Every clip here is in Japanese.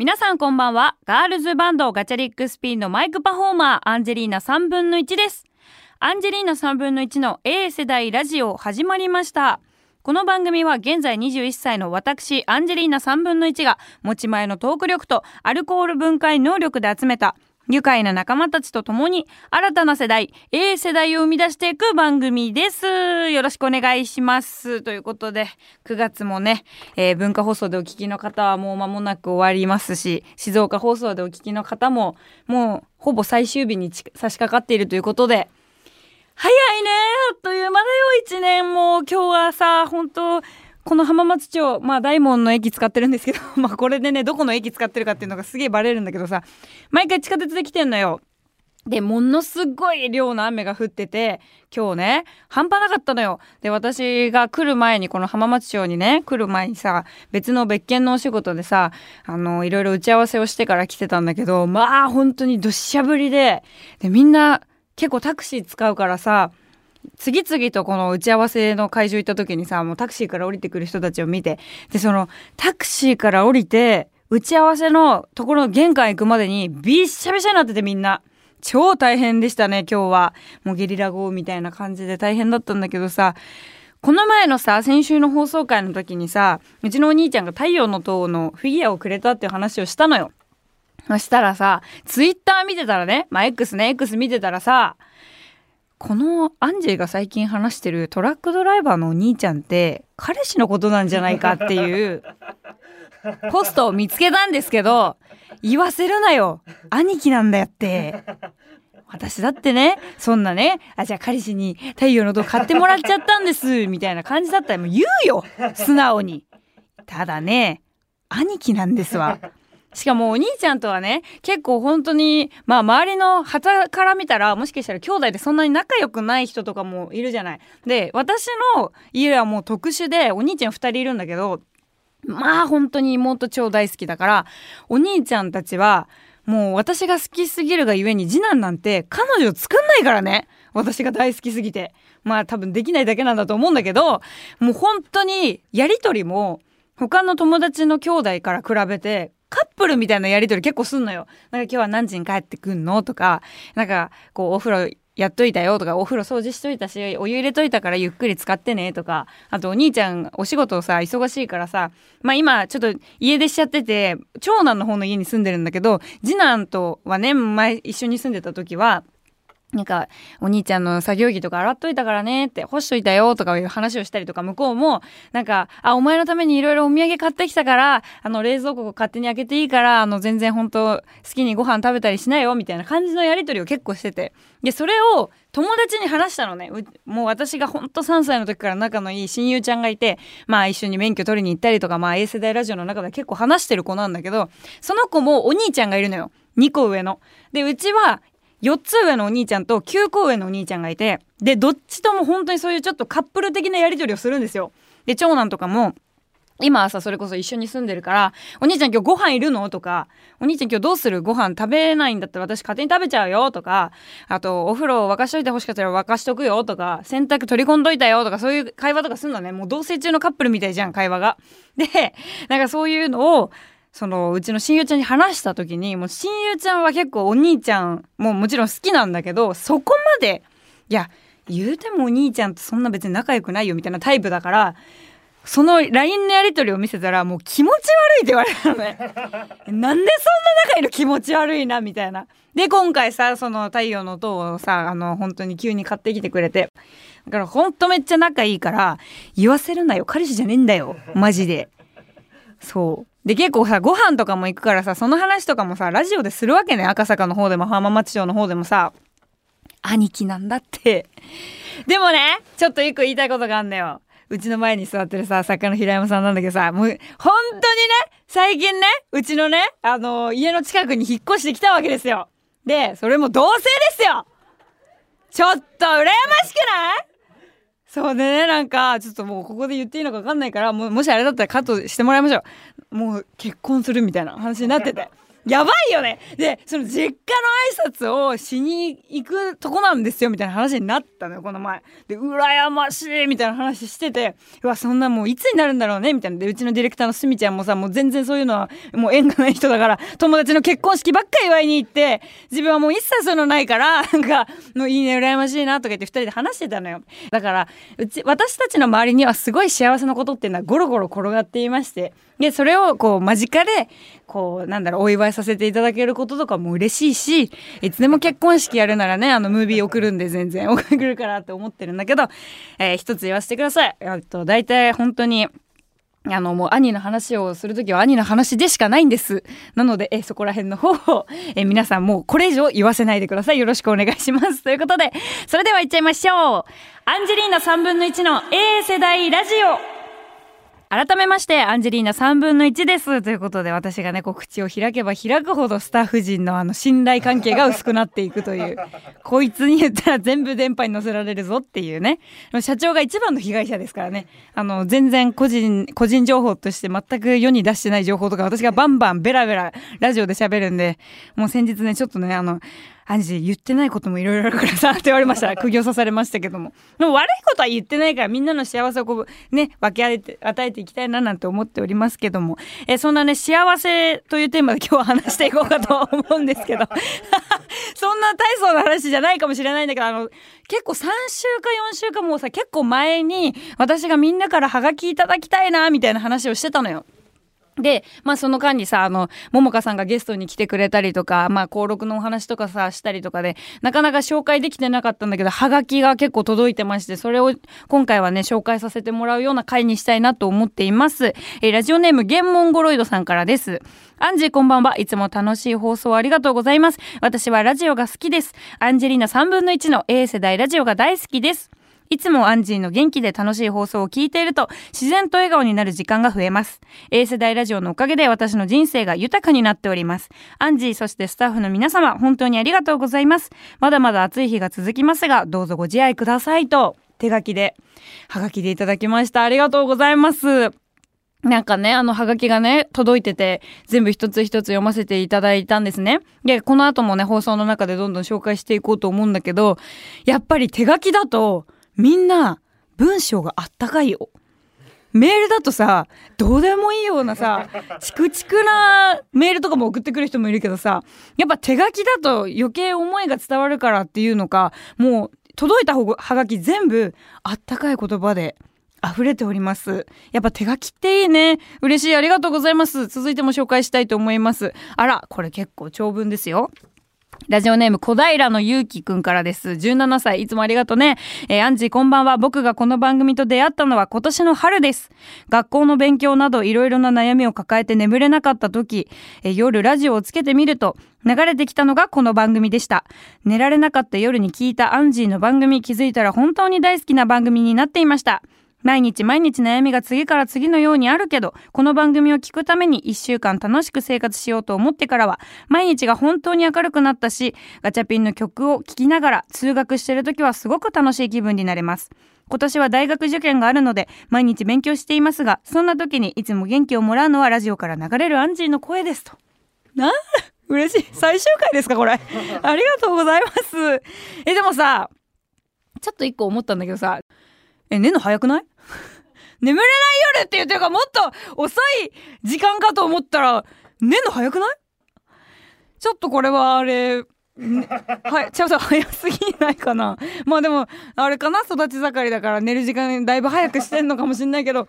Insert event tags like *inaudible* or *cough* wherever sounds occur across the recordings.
皆さんこんばんは。ガールズバンドガチャリックスピンのマイクパフォーマー、アンジェリーナ3分の1です。アンジェリーナ3分の1の A 世代ラジオ始まりました。この番組は現在21歳の私、アンジェリーナ3分の1が持ち前のトーク力とアルコール分解能力で集めた愉快な仲間たちと共に新たな世代 A 世代を生み出していく番組です。よろしくお願いします。ということで9月もね、えー、文化放送でお聞きの方はもう間もなく終わりますし静岡放送でお聞きの方ももうほぼ最終日に差し掛かっているということで早いねあっという間だよ1年も。今日はさ本当この浜松町、まあ大門の駅使ってるんですけど、*laughs* まあこれでね、どこの駅使ってるかっていうのがすげえバレるんだけどさ、毎回地下鉄で来てんのよ。で、ものすごい量の雨が降ってて、今日ね、半端なかったのよ。で、私が来る前に、この浜松町にね、来る前にさ、別の別件のお仕事でさ、あの、いろいろ打ち合わせをしてから来てたんだけど、まあ本当にどっしゃぶりで、で、みんな結構タクシー使うからさ、次々とこの打ち合わせの会場行った時にさもうタクシーから降りてくる人たちを見てでそのタクシーから降りて打ち合わせのところの玄関行くまでにびっしゃびしゃになっててみんな。超大変でしたね今日は。もうゲリラ豪雨みたいな感じで大変だったんだけどさこの前のさ先週の放送回の時にさうちのお兄ちゃんが太陽の塔のフィギュアをくれたっていう話をしたのよ。そしたらさツイッター見てたらねまあ X ね X 見てたらさこのアンジェが最近話してるトラックドライバーのお兄ちゃんって彼氏のことなんじゃないかっていうポストを見つけたんですけど言わせるなよ。兄貴なんだよって。私だってねそんなねあじゃあ彼氏に太陽の塔買ってもらっちゃったんですみたいな感じだったらもう言うよ。素直に。ただね兄貴なんですわ。しかもお兄ちゃんとはね結構本当にまあ周りの旗から見たらもしかしたら兄弟でそんなに仲良くない人とかもいるじゃない。で私の家はもう特殊でお兄ちゃん2人いるんだけどまあ本当に妹超大好きだからお兄ちゃんたちはもう私が好きすぎるがゆえに次男なんて彼女作んないからね私が大好きすぎてまあ多分できないだけなんだと思うんだけどもう本当にやり取りも他の友達の兄弟から比べてカップルみたいなやり取り結構すんのよ。なんか今日は何時に帰ってくんの？とか、なんかこうお風呂やっといたよ？とか、お風呂掃除しといたし、お湯入れといたからゆっくり使ってね？とか、あとお兄ちゃんお仕事さ、忙しいからさ、まあ今ちょっと家出しちゃってて、長男の方の家に住んでるんだけど、次男とはね、前一緒に住んでた時は、なんか、お兄ちゃんの作業着とか洗っといたからねって、干しといたよとかいう話をしたりとか、向こうも、なんか、あ、お前のためにいろいろお土産買ってきたから、あの、冷蔵庫を勝手に開けていいから、あの、全然本当好きにご飯食べたりしないよ、みたいな感じのやりとりを結構してて。で、それを友達に話したのね。もう私がほんと3歳の時から仲のいい親友ちゃんがいて、まあ一緒に免許取りに行ったりとか、まあ A 世代ラジオの中で結構話してる子なんだけど、その子もお兄ちゃんがいるのよ。2個上の。で、うちは4つ上のお兄ちゃんと9個上のお兄ちゃんがいてでどっちとも本当にそういうちょっとカップル的なやり取りをするんですよ。で長男とかも今朝それこそ一緒に住んでるから「お兄ちゃん今日ご飯いるの?」とか「お兄ちゃん今日どうする？ご飯食べないんだったら私勝手に食べちゃうよ」とかあと「お風呂沸かしといてほしかったら沸かしとくよ」とか「洗濯取り込んどいたよ」とかそういう会話とかすんのねもう同棲中のカップルみたいじゃん会話が。でなんかそういうのをそのうちの親友ちゃんに話した時にもう親友ちゃんは結構お兄ちゃんももちろん好きなんだけどそこまでいや言うてもお兄ちゃんとそんな別に仲良くないよみたいなタイプだからその LINE のやり取りを見せたらもう気持ち悪いって言われたのね。*laughs* なんでそんな仲いいの気持ち悪いなみたいな。で今回さその太陽の塔をさあの本当に急に買ってきてくれて。だからほんとめっちゃ仲いいから言わせるなよ。彼氏じゃねえんだよ。マジで。そうで、結構さ、ご飯とかも行くからさ、その話とかもさ、ラジオでするわけね。赤坂の方でも浜松町の方でもさ、兄貴なんだって。でもね、ちょっと一個言いたいことがあんだよ。うちの前に座ってるさ、作家の平山さんなんだけどさ、もう、本当にね、最近ね、うちのね、あの、家の近くに引っ越してきたわけですよ。で、それも同性ですよちょっと羨ましくない？そうね、なんか、ちょっともうここで言っていいのか分かんないから、もしあれだったらカットしてもらいましょう。もう結婚するみたいな話になってて。やばいよね。でその実家の挨拶をしに行くとこなんですよみたいな話になったのよこの前。で羨ましいみたいな話してて。うわそんなもういつになるんだろうねみたいな。でうちのディレクターのすみちゃんもさもう全然そういうのはもう縁がない人だから友達の結婚式ばっかり祝いに行って自分はもう一切そういうのないからなんかのいいね羨ましいなとか言って2人で話してたのよ。だからうち私たちの周りにはすごい幸せなことっていうのはゴロゴロ転がっていましてでそれをこう間近でこうなんだろうお祝いさせていただけることとかも嬉しいしいつでも結婚式やるならねあのムービー送るんで全然 *laughs* 送るからって思ってるんだけど、えー、一つ言わせてください。えっと大体本当にあの、もう兄の話をするときは兄の話でしかないんです。なので、えそこら辺の方を、え皆さんもうこれ以上言わせないでください。よろしくお願いします。ということで、それでは行っちゃいましょう。アンジェリーナ3分の1の A 世代ラジオ。改めまして、アンジェリーナ3分の1です。ということで、私がね、こう、口を開けば開くほどスタッフ陣のあの、信頼関係が薄くなっていくという、*laughs* こいつに言ったら全部電波に乗せられるぞっていうね。社長が一番の被害者ですからね。あの、全然個人、個人情報として全く世に出してない情報とか、私がバンバンベラベララジオで喋るんで、もう先日ね、ちょっとね、あの、アンジー言ってないこともいろいろあるからさって言われました。*laughs* 苦行さされましたけども。でも悪いことは言ってないからみんなの幸せをこうね分け与えて与えていきたいななんて思っておりますけども。えそんなね幸せというテーマで今日は話していこうかと思うんですけど。*laughs* そんな大層な話じゃないかもしれないんだけどあの結構3週か4週かもうさ結構前に私がみんなからハガキいただきたいなみたいな話をしてたのよ。で、まあその間にさ、あの、ももかさんがゲストに来てくれたりとか、まあ登録のお話とかさ、したりとかで、なかなか紹介できてなかったんだけど、はがきが結構届いてまして、それを今回はね、紹介させてもらうような回にしたいなと思っています。えー、ラジオネーム、ゲンモンゴロイドさんからです。アンジーこんばんは。いつも楽しい放送ありがとうございます。私はラジオが好きです。アンジェリーナ3分の1の A 世代ラジオが大好きです。いつもアンジーの元気で楽しい放送を聞いていると自然と笑顔になる時間が増えます。A 世代ラジオのおかげで私の人生が豊かになっております。アンジーそしてスタッフの皆様本当にありがとうございます。まだまだ暑い日が続きますがどうぞご自愛くださいと手書きで、はがきでいただきました。ありがとうございます。なんかね、あの、はがきがね、届いてて、全部一つ一つ読ませていただいたんですね。で、この後もね、放送の中でどんどん紹介していこうと思うんだけど、やっぱり手書きだと、みんな文章があったかいよ。メールだとさ、どうでもいいようなさ、チクチクなメールとかも送ってくる人もいるけどさ、やっぱ手書きだと余計思いが伝わるからっていうのか、もう届いたはがき全部あったかい言葉で溢れております。やっぱ手書きっていいね。嬉しい。ありがとうございます。続いても紹介したいと思います。あら、これ結構長文ですよ。ラジオネーム小平のゆうきくんからです。17歳、いつもありがとうね。えー、アンジーこんばんは。僕がこの番組と出会ったのは今年の春です。学校の勉強などいろいろな悩みを抱えて眠れなかった時、えー、夜ラジオをつけてみると、流れてきたのがこの番組でした。寝られなかった夜に聞いたアンジーの番組気づいたら本当に大好きな番組になっていました。毎日毎日悩みが次から次のようにあるけど、この番組を聞くために一週間楽しく生活しようと思ってからは、毎日が本当に明るくなったし、ガチャピンの曲を聴きながら通学してる時はすごく楽しい気分になれます。今年は大学受験があるので、毎日勉強していますが、そんな時にいつも元気をもらうのはラジオから流れるアンジーの声ですと。な嬉しい。最終回ですかこれ。*laughs* ありがとうございます。え、でもさ、ちょっと一個思ったんだけどさ、え、寝るの早くない？*laughs* 眠れない夜って言ってるかもっと遅い時間かと思ったら、寝るの早くない？ちょっとこれはあれ、ね、はい、*laughs* ちょっと早すぎないかな？まあでも、あれかな？育ち盛りだから寝る時間だいぶ早くしてんのかもしんないけど、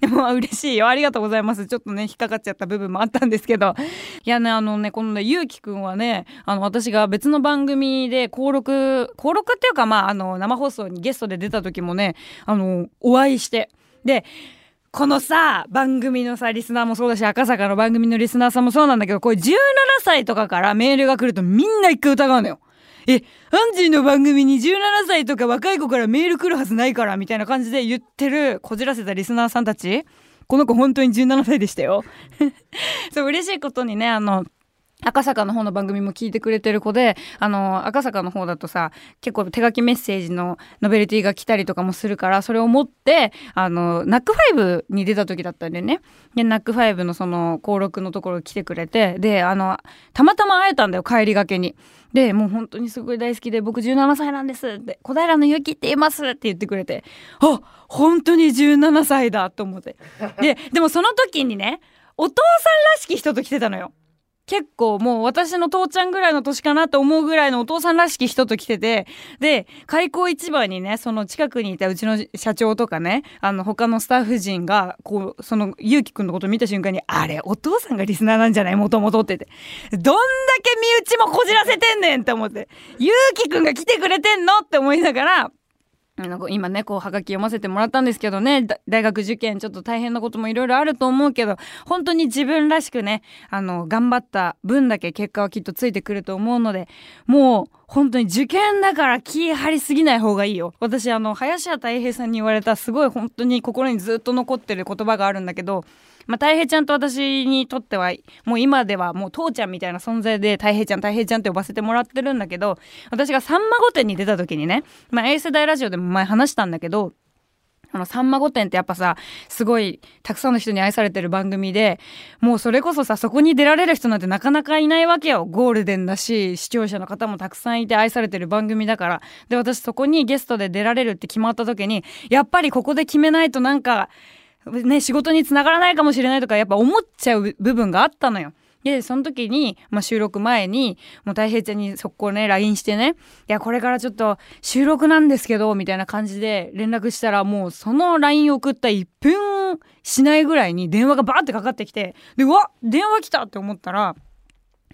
でも嬉しいよ。ありがとうございます。ちょっとね、引っかかっちゃった部分もあったんですけど。いやね、あのね、このね、ゆうきくんはね、あの、私が別の番組で登録、登録っていうか、まあ、あの、生放送にゲストで出た時もね、あの、お会いして。で、このさ、番組のさ、リスナーもそうだし、赤坂の番組のリスナーさんもそうなんだけど、これ17歳とかからメールが来るとみんな一回疑うのよ。え、アンジーの番組に17歳とか若い子からメール来るはずないからみたいな感じで言ってるこじらせたリスナーさんたち。この子本当に17歳でしたよ。*laughs* そう嬉しいことにねあの赤坂の方の番組も聞いてくれてる子で、あの、赤坂の方だとさ、結構手書きメッセージのノベルティが来たりとかもするから、それを持って、あの、ナックファイブに出た時だったんでね。で、ナックファイブのその、登録のところ来てくれて、で、あの、たまたま会えたんだよ、帰りがけに。で、もう本当にすごい大好きで、僕17歳なんですって、小平のゆきって言いますって言ってくれて、あ、本当に17歳だと思って。で、でもその時にね、お父さんらしき人と来てたのよ。結構もう私の父ちゃんぐらいの年かなと思うぐらいのお父さんらしき人と来てて、で、開口一番にね、その近くにいたうちの社長とかね、あの他のスタッフ陣が、こう、そのゆうきくんのこと見た瞬間に、あれ、お父さんがリスナーなんじゃない？もともとってて。どんだけ身内もこじらせてんねんって思って。ゆうきくんが来てくれてんの？って思いながら、今ね、こう、はがき読ませてもらったんですけどね、大学受験ちょっと大変なこともいろいろあると思うけど、本当に自分らしくね、あの、頑張った分だけ結果はきっとついてくると思うので、もう、本当に受験だから気張りすぎない方がいいよ。私、あの、林家太平さんに言われたすごい本当に心にずっと残ってる言葉があるんだけど、まあ、太平ちゃんと私にとっては、もう今ではもう父ちゃんみたいな存在で、太平ちゃん、太平ちゃんって呼ばせてもらってるんだけど、私がさんま御殿に出た時にね、まあ、A 世代ラジオでも前話したんだけど、あの、さんま御殿ってやっぱさ、すごい、たくさんの人に愛されてる番組で、もうそれこそさ、そこに出られる人なんてなかなかいないわけよ。ゴールデンだし、視聴者の方もたくさんいて愛されてる番組だから。で、私そこにゲストで出られるって決まった時に、やっぱりここで決めないとなんか、ね、仕事につながらないかもしれないとかやっぱ思っちゃう部分があったのよ。で、その時に、まあ、収録前に、もう大平ちゃんに速攻ね、LINE してね、いや、これからちょっと収録なんですけど、みたいな感じで連絡したら、もうその LINE 送った1分しないぐらいに電話がバーってかかってきて、で、うわ電話来たって思ったら、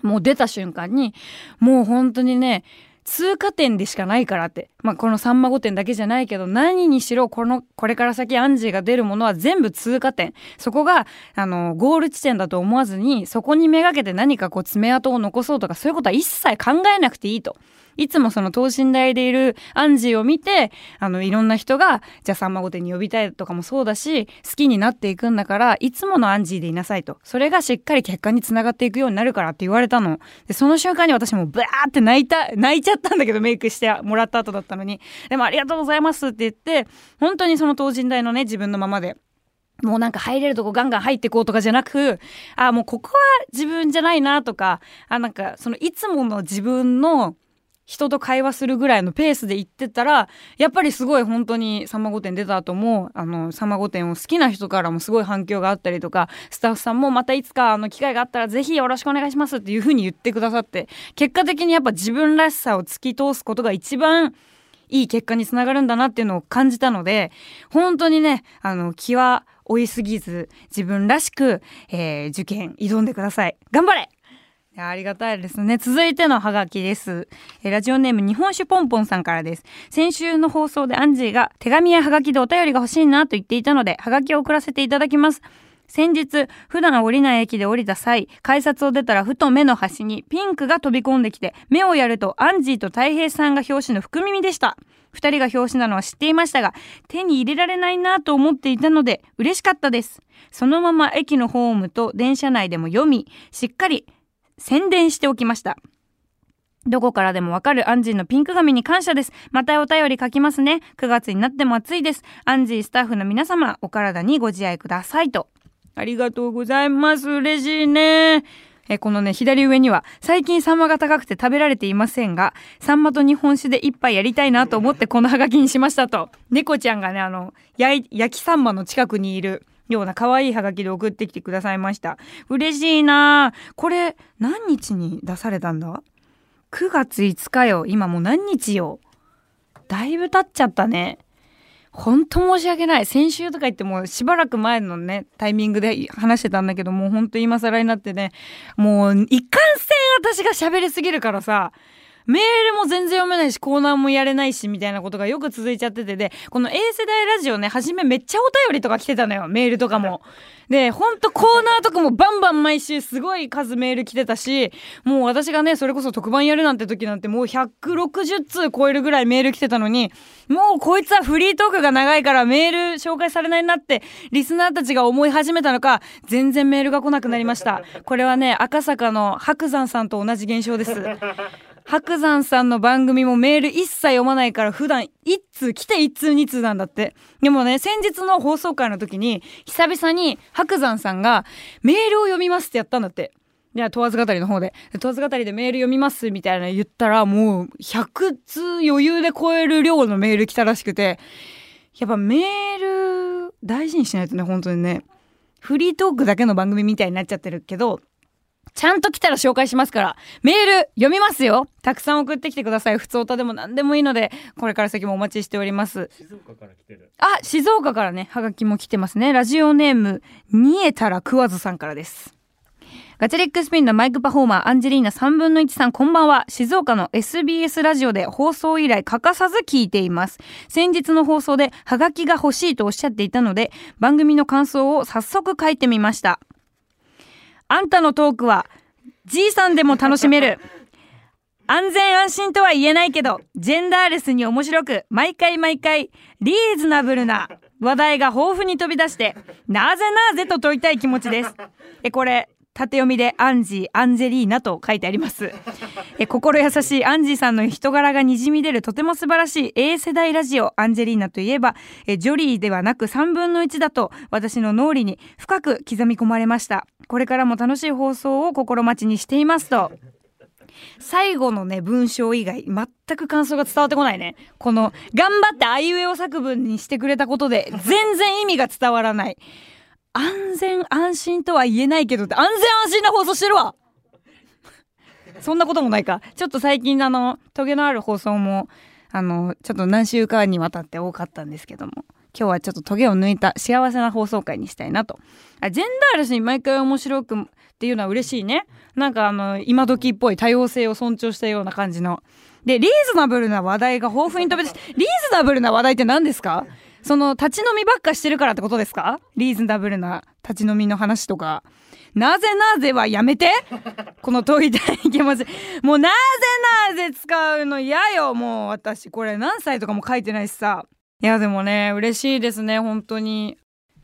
もう出た瞬間に、もう本当にね、通過点でしかないからって。まあ、このさんま御殿だけじゃないけど、何にしろ、この、これから先アンジーが出るものは全部通過点。そこが、あの、ゴール地点だと思わずに、そこにめがけて何かこう爪痕を残そうとか、そういうことは一切考えなくていいと。いつもその等身大でいるアンジーを見て、あの、いろんな人が、じゃあさんま御殿に呼びたいとかもそうだし、好きになっていくんだから、いつものアンジーでいなさいと。それがしっかり結果につながっていくようになるからって言われたの。で、その瞬間に私もブワーって泣いた、泣いちゃったんだけど、メイクしてもらった後だったのに。でもありがとうございますって言って、本当にその等身大のね、自分のままで。もうなんか入れるとこガンガン入ってこうとかじゃなく、あ、もうここは自分じゃないなとか、あ、なんかそのいつもの自分の人と会話するぐらいのペースで行ってたら、やっぱりすごい本当にさんま御殿出た後も、あの、さんま御殿を好きな人からもすごい反響があったりとか、スタッフさんもまたいつかあの機会があったらぜひよろしくお願いしますっていう風に言ってくださって、結果的にやっぱ自分らしさを突き通すことが一番いい結果につながるんだなっていうのを感じたので、本当にね、あの、気は追いすぎず、自分らしく、えー、受験挑んでください。頑張れありがたいですね。続いてのハガキです。ラジオネーム日本酒ポンポンさんからです。先週の放送でアンジーが手紙やハガキでお便りが欲しいなと言っていたので、ハガキを送らせていただきます。先日、普段降りない駅で降りた際、改札を出たらふと目の端にピンクが飛び込んできて、目をやるとアンジーと太平さんが表紙の福耳でした。二人が表紙なのは知っていましたが、手に入れられないなと思っていたので、嬉しかったです。そのまま駅のホームと電車内でも読み、しっかり宣伝しておきました。どこからでもわかるアンジーのピンク紙に感謝です。またお便り書きますね。9月になっても暑いです。アンジースタッフの皆様、お体にご自愛くださいと。ありがとうございます。嬉しいね。えこのね、左上には、最近サンマが高くて食べられていませんが、サンマと日本酒で一杯やりたいなと思ってこのハガキにしましたと。猫ちゃんがね、あの、焼きサンマの近くにいるような可愛いハガキで送ってきてくださいました。嬉しいなこれ、何日に出されたんだ ?9 月5日よ。今もう何日よ。だいぶ経っちゃったね。ほんと申し訳ない。先週とか言ってもしばらく前のね、タイミングで話してたんだけど、もうほんと今更になってね、もう一貫性私が喋りすぎるからさ、メールも全然読めないし、コーナーもやれないし、みたいなことがよく続いちゃってて、で、この A 世代ラジオね、初めめっちゃお便りとか来てたのよ、メールとかも。で、ほんとコーナーとかもバンバン毎週すごい数メール来てたし、もう私がね、それこそ特番やるなんて時なんてもう160通超えるぐらいメール来てたのに、もうこいつはフリートークが長いからメール紹介されないなって、リスナーたちが思い始めたのか、全然メールが来なくなりました。これはね、赤坂の白山さんと同じ現象です。白山さんの番組もメール一切読まないから普段一通来て一通二通なんだって。でもね、先日の放送回の時に久々に白山さんがメールを読みますってやったんだって。いや、問わず語りの方で。問わず語りでメール読みますみたいな言ったらもう100通余裕で超える量のメール来たらしくて、やっぱメール大事にしないとね、本当にね。フリートークだけの番組みたいになっちゃってるけど、ちゃんと来たら紹介しますから、メール読みますよたくさん送ってきてください。普通歌でも何でもいいので、これから先もお待ちしております。静岡から来てる。あ、静岡からね、はがきも来てますね。ラジオネーム、煮えたら食わずさんからです。ガチャリックスピンのマイクパフォーマーアンジェリーナ3分の1さんこんばんは。静岡の SBS ラジオで放送以来欠かさず聞いています。先日の放送でハガキが欲しいとおっしゃっていたので番組の感想を早速書いてみました。あんたのトークは、じいさんでも楽しめる。安全安心とは言えないけど、ジェンダーレスに面白く、毎回毎回、リーズナブルな話題が豊富に飛び出して、なぜなぜと問いたい気持ちです。え、これ、縦読みでアンジー、アンジェリーナと書いてあります。*laughs* え心優しいアンジーさんの人柄がにじみ出るとても素晴らしい A 世代ラジオアンジェリーナといえばえジョリーではなく3分の1だと私の脳裏に深く刻み込まれました。これからも楽しい放送を心待ちにしていますと。最後のね文章以外全く感想が伝わってこないねこの頑張ってあいうえお作文にしてくれたことで全然意味が伝わらない安全安心とは言えないけどって安全安心な放送してるわ。*laughs* そんなこともないか。ちょっと最近あのトゲのある放送もあのちょっと何週間にわたって多かったんですけども。今日はちょっとトゲを抜いた幸せな放送回にしたいなと。あジェンダーレスに毎回面白くっていうのは嬉しいね。なんかあの今時っぽい多様性を尊重したような感じの。でリーズナブルな話題が豊富に飛び出しリーズナブルな話題って何ですか？その立ち飲みばっかしてるからってことですか？リーズナブルな立ち飲みの話とか。なぜなぜはやめて？この問いたい気持ち。もうなぜなぜ使うの嫌よもう私これ何歳とかも書いてないしさ。いやでもね嬉しいですね本当に。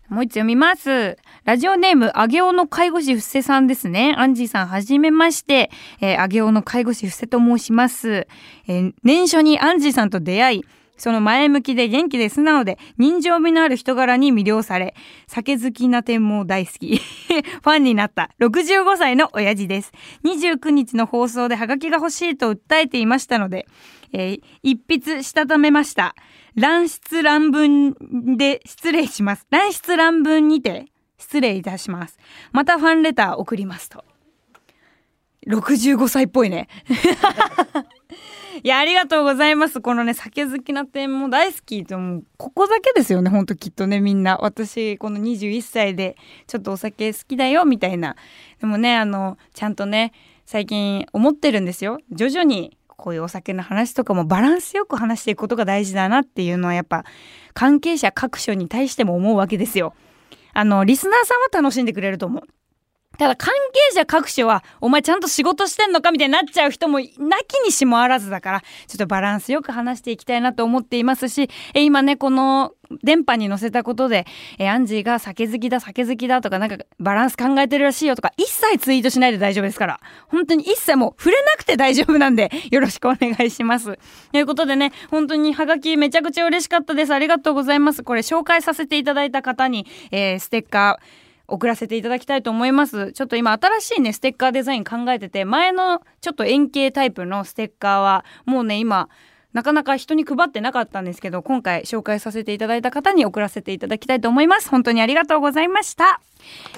もう一つ読みます。ラジオネーム、あげおの介護士ふせさんですね。アンジーさん、はじめまして。え、あげおの介護士ふせと申します。えー、年初にアンジーさんと出会い、その前向きで元気で素直で人情味のある人柄に魅了され、酒好きな点も大好き。*laughs* ファンになった65歳の親父です。29日の放送でハガキが欲しいと訴えていましたので、えー、一筆したためました。乱出乱文で失礼します。乱出乱文にて失礼いたします。またファンレター送りますと。65歳っぽいね。*laughs* いや、ありがとうございます。このね、酒好きな点も大好き。でもう、ここだけですよね、ほんときっとね、みんな。私、この21歳で、ちょっとお酒好きだよ、みたいな。でもね、あの、ちゃんとね、最近思ってるんですよ。徐々に、こういうお酒の話とかもバランスよく話していくことが大事だなっていうのはやっぱ関係者各所に対しても思うわけですよ。あの、リスナーさんは楽しんでくれると思う。ただ関係者各所は、お前ちゃんと仕事してんのかみたいになっちゃう人もなきにしもあらずだから、ちょっとバランスよく話していきたいなと思っていますし、え今ね、この電波に乗せたことで、えアンジーが酒好きだ、酒好きだとか、なんかバランス考えてるらしいよとか、一切ツイートしないで大丈夫ですから。本当に一切もう触れなくて大丈夫なんで、*laughs* よろしくお願いします。ということでね、本当にハガキめちゃくちゃ嬉しかったです。ありがとうございます。これ紹介させていただいた方に、えー、ステッカー、送らせていただきたいと思います。ちょっと今新しいねステッカーデザイン考えてて前のちょっと円形タイプのステッカーはもうね今なかなか人に配ってなかったんですけど今回紹介させていただいた方に送らせていただきたいと思います。本当にありがとうございました。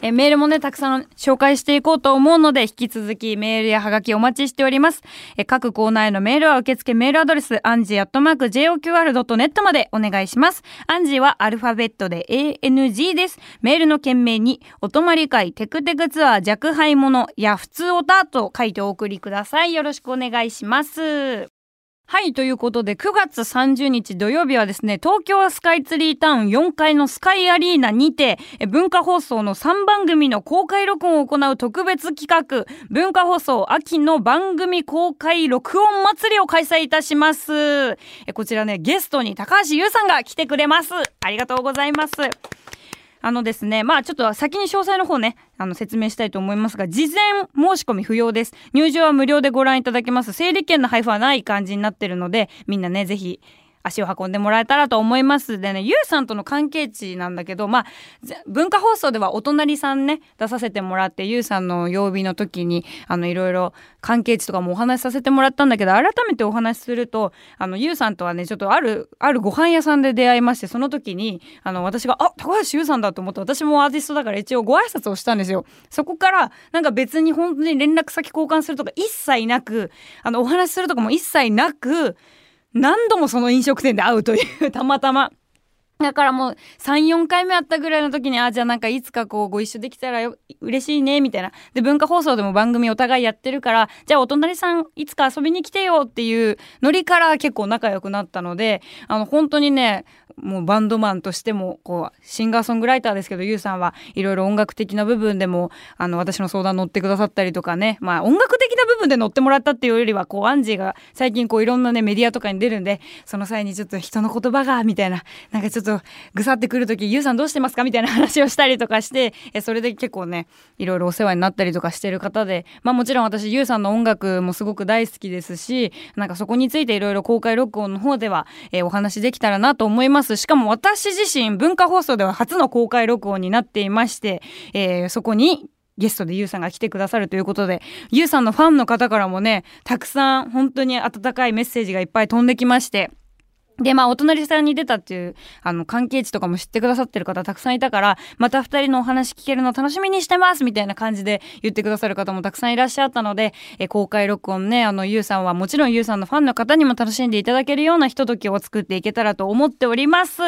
えメールもねたくさん紹介していこうと思うので引き続きメールやハガキお待ちしております。え各コーナーへのメールは受付メールアドレスアンジーアットマーク JOQR.net までお願いします。アンジーはアルファベットで ANG です。メールの件名にお泊まり会テクテクツアー若輩者やふつおたと書いてお送りください。よろしくお願いしますはい、ということで、9月30日土曜日はですね、東京スカイツリータウン4階のスカイアリーナにて、文化放送の3番組の公開録音を行う特別企画、文化放送秋の番組公開録音祭りを開催いたします。こちらね、ゲストに高橋優さんが来てくれます。ありがとうございます。あのですね、まあちょっと先に詳細の方ね、あの説明したいと思いますが、事前申し込み不要です。入場は無料でご覧いただけます。整理券の配布はない感じになってるので、みんなね、ぜひ足を運んでもらえたらと思いますでねゆうさんとの関係値なんだけどまあ文化放送ではお隣さんね出させてもらってゆうさんの曜日の時にあのいろいろ関係値とかもお話しさせてもらったんだけど改めてお話しするとあのゆうさんとはねちょっとあるあるご飯屋さんで出会いましてその時にあの私が「あ高橋優さんだ」と思って私もアーティストだから一応ご挨拶をしたんですよ。そこからなんか別に本当に連絡先交換するとか一切なくあのお話しするとかも一切なく何度もその飲食店で会うというたまたま。だからもう3、4回目会ったぐらいの時に、あ、じゃあなんかいつかこうご一緒できたらよ嬉しいね、みたいな。で、文化放送でも番組お互いやってるから、じゃあお隣さんいつか遊びに来てよっていうノリから結構仲良くなったので、あの本当にね、もうバンドマンとしてもこうシンガーソングライターですけどゆうさんはいろいろ音楽的な部分でもあの私の相談乗ってくださったりとかねまあ音楽的な部分で乗ってもらったっていうよりはこうアンジーが最近こういろんなねメディアとかに出るんでその際にちょっと人の言葉がみたいななんかちょっとぐさってくる時ゆうさんどうしてますか？みたいな話をしたりとかしてえそれで結構ねいろいろお世話になったりとかしてる方でまあもちろん私ゆうさんの音楽もすごく大好きですしなんかそこについていろいろ公開録音の方では、え、お話できたらなと思います。しかも私自身文化放送では初の公開録音になっていまして、えー、そこにゲストでゆうさんが来てくださるということで、ゆうさんのファンの方からもね、たくさん本当に温かいメッセージがいっぱい飛んできまして、で、まあ、お隣さんに出たっていう、あの、関係値とかも知ってくださってる方たくさんいたから、また二人のお話聞けるの楽しみにしてますみたいな感じで言ってくださる方もたくさんいらっしゃったので、え公開録音ね、あの、ゆうさんはもちろんゆうさんのファンの方にも楽しんでいただけるようなひとときを作っていけたらと思っております。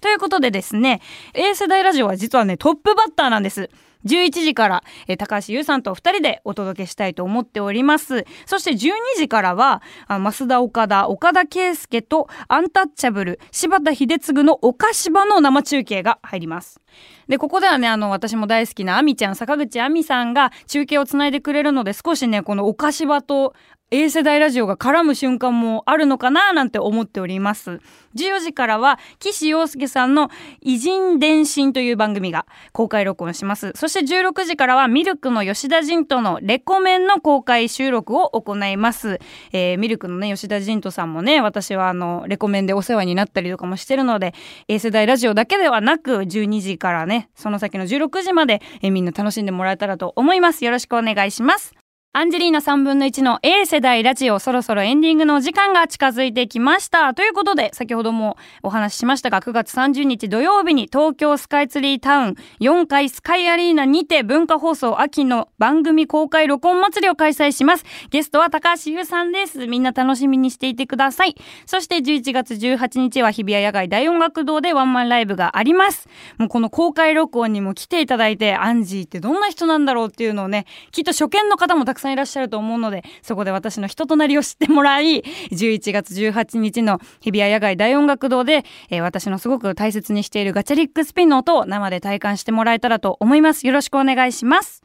ということでですね、A 世代ラジオは実はね、トップバッターなんです。11時から、えー、高橋優さんと2人でお届けしたいと思っております。そして12時からは、あ増田岡田、岡田圭介とアンタッチャブル、柴田秀嗣の岡柴の生中継が入ります。で、ここではね、あの、私も大好きなアミちゃん、坂口亜美さんが中継をつないでくれるので、少しね、この岡柴と A 世代ラジオが絡む瞬間もあるのかななんて思っております。14時からは岸洋介さんの偉人伝心という番組が公開録音します。そして16時からはミルクの吉田仁とのレコメンの公開収録を行います。えー、ミルクのね、吉田仁とさんもね、私はあの、レコメンでお世話になったりとかもしてるので、A 世代ラジオだけではなく12時からね、その先の16時まで、えー、みんな楽しんでもらえたらと思います。よろしくお願いします。アンジェリーナ3分の1の A 世代ラジオそろそろエンディングのお時間が近づいてきました。ということで、先ほどもお話ししましたが、9月30日土曜日に東京スカイツリータウン4階スカイアリーナにて文化放送秋の番組公開録音祭りを開催します。ゲストは高橋優さんです。みんな楽しみにしていてください。そして11月18日は日比谷野外大音楽堂でワンマンライブがあります。もうこの公開録音にも来ていただいて、アンジーってどんな人なんだろうっていうのをね、きっと初見の方もたくさんくさんいらっしゃると思うのでそこで私の人となりを知ってもらい11月18日の日比谷野外大音楽堂で、えー、私のすごく大切にしているガチャリックスピンの音を生で体感してもらえたらと思います。よろしくお願いします。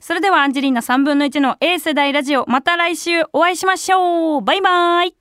それではアンジェリーナ3分の1の A 世代ラジオまた来週お会いしましょう。バイバイ。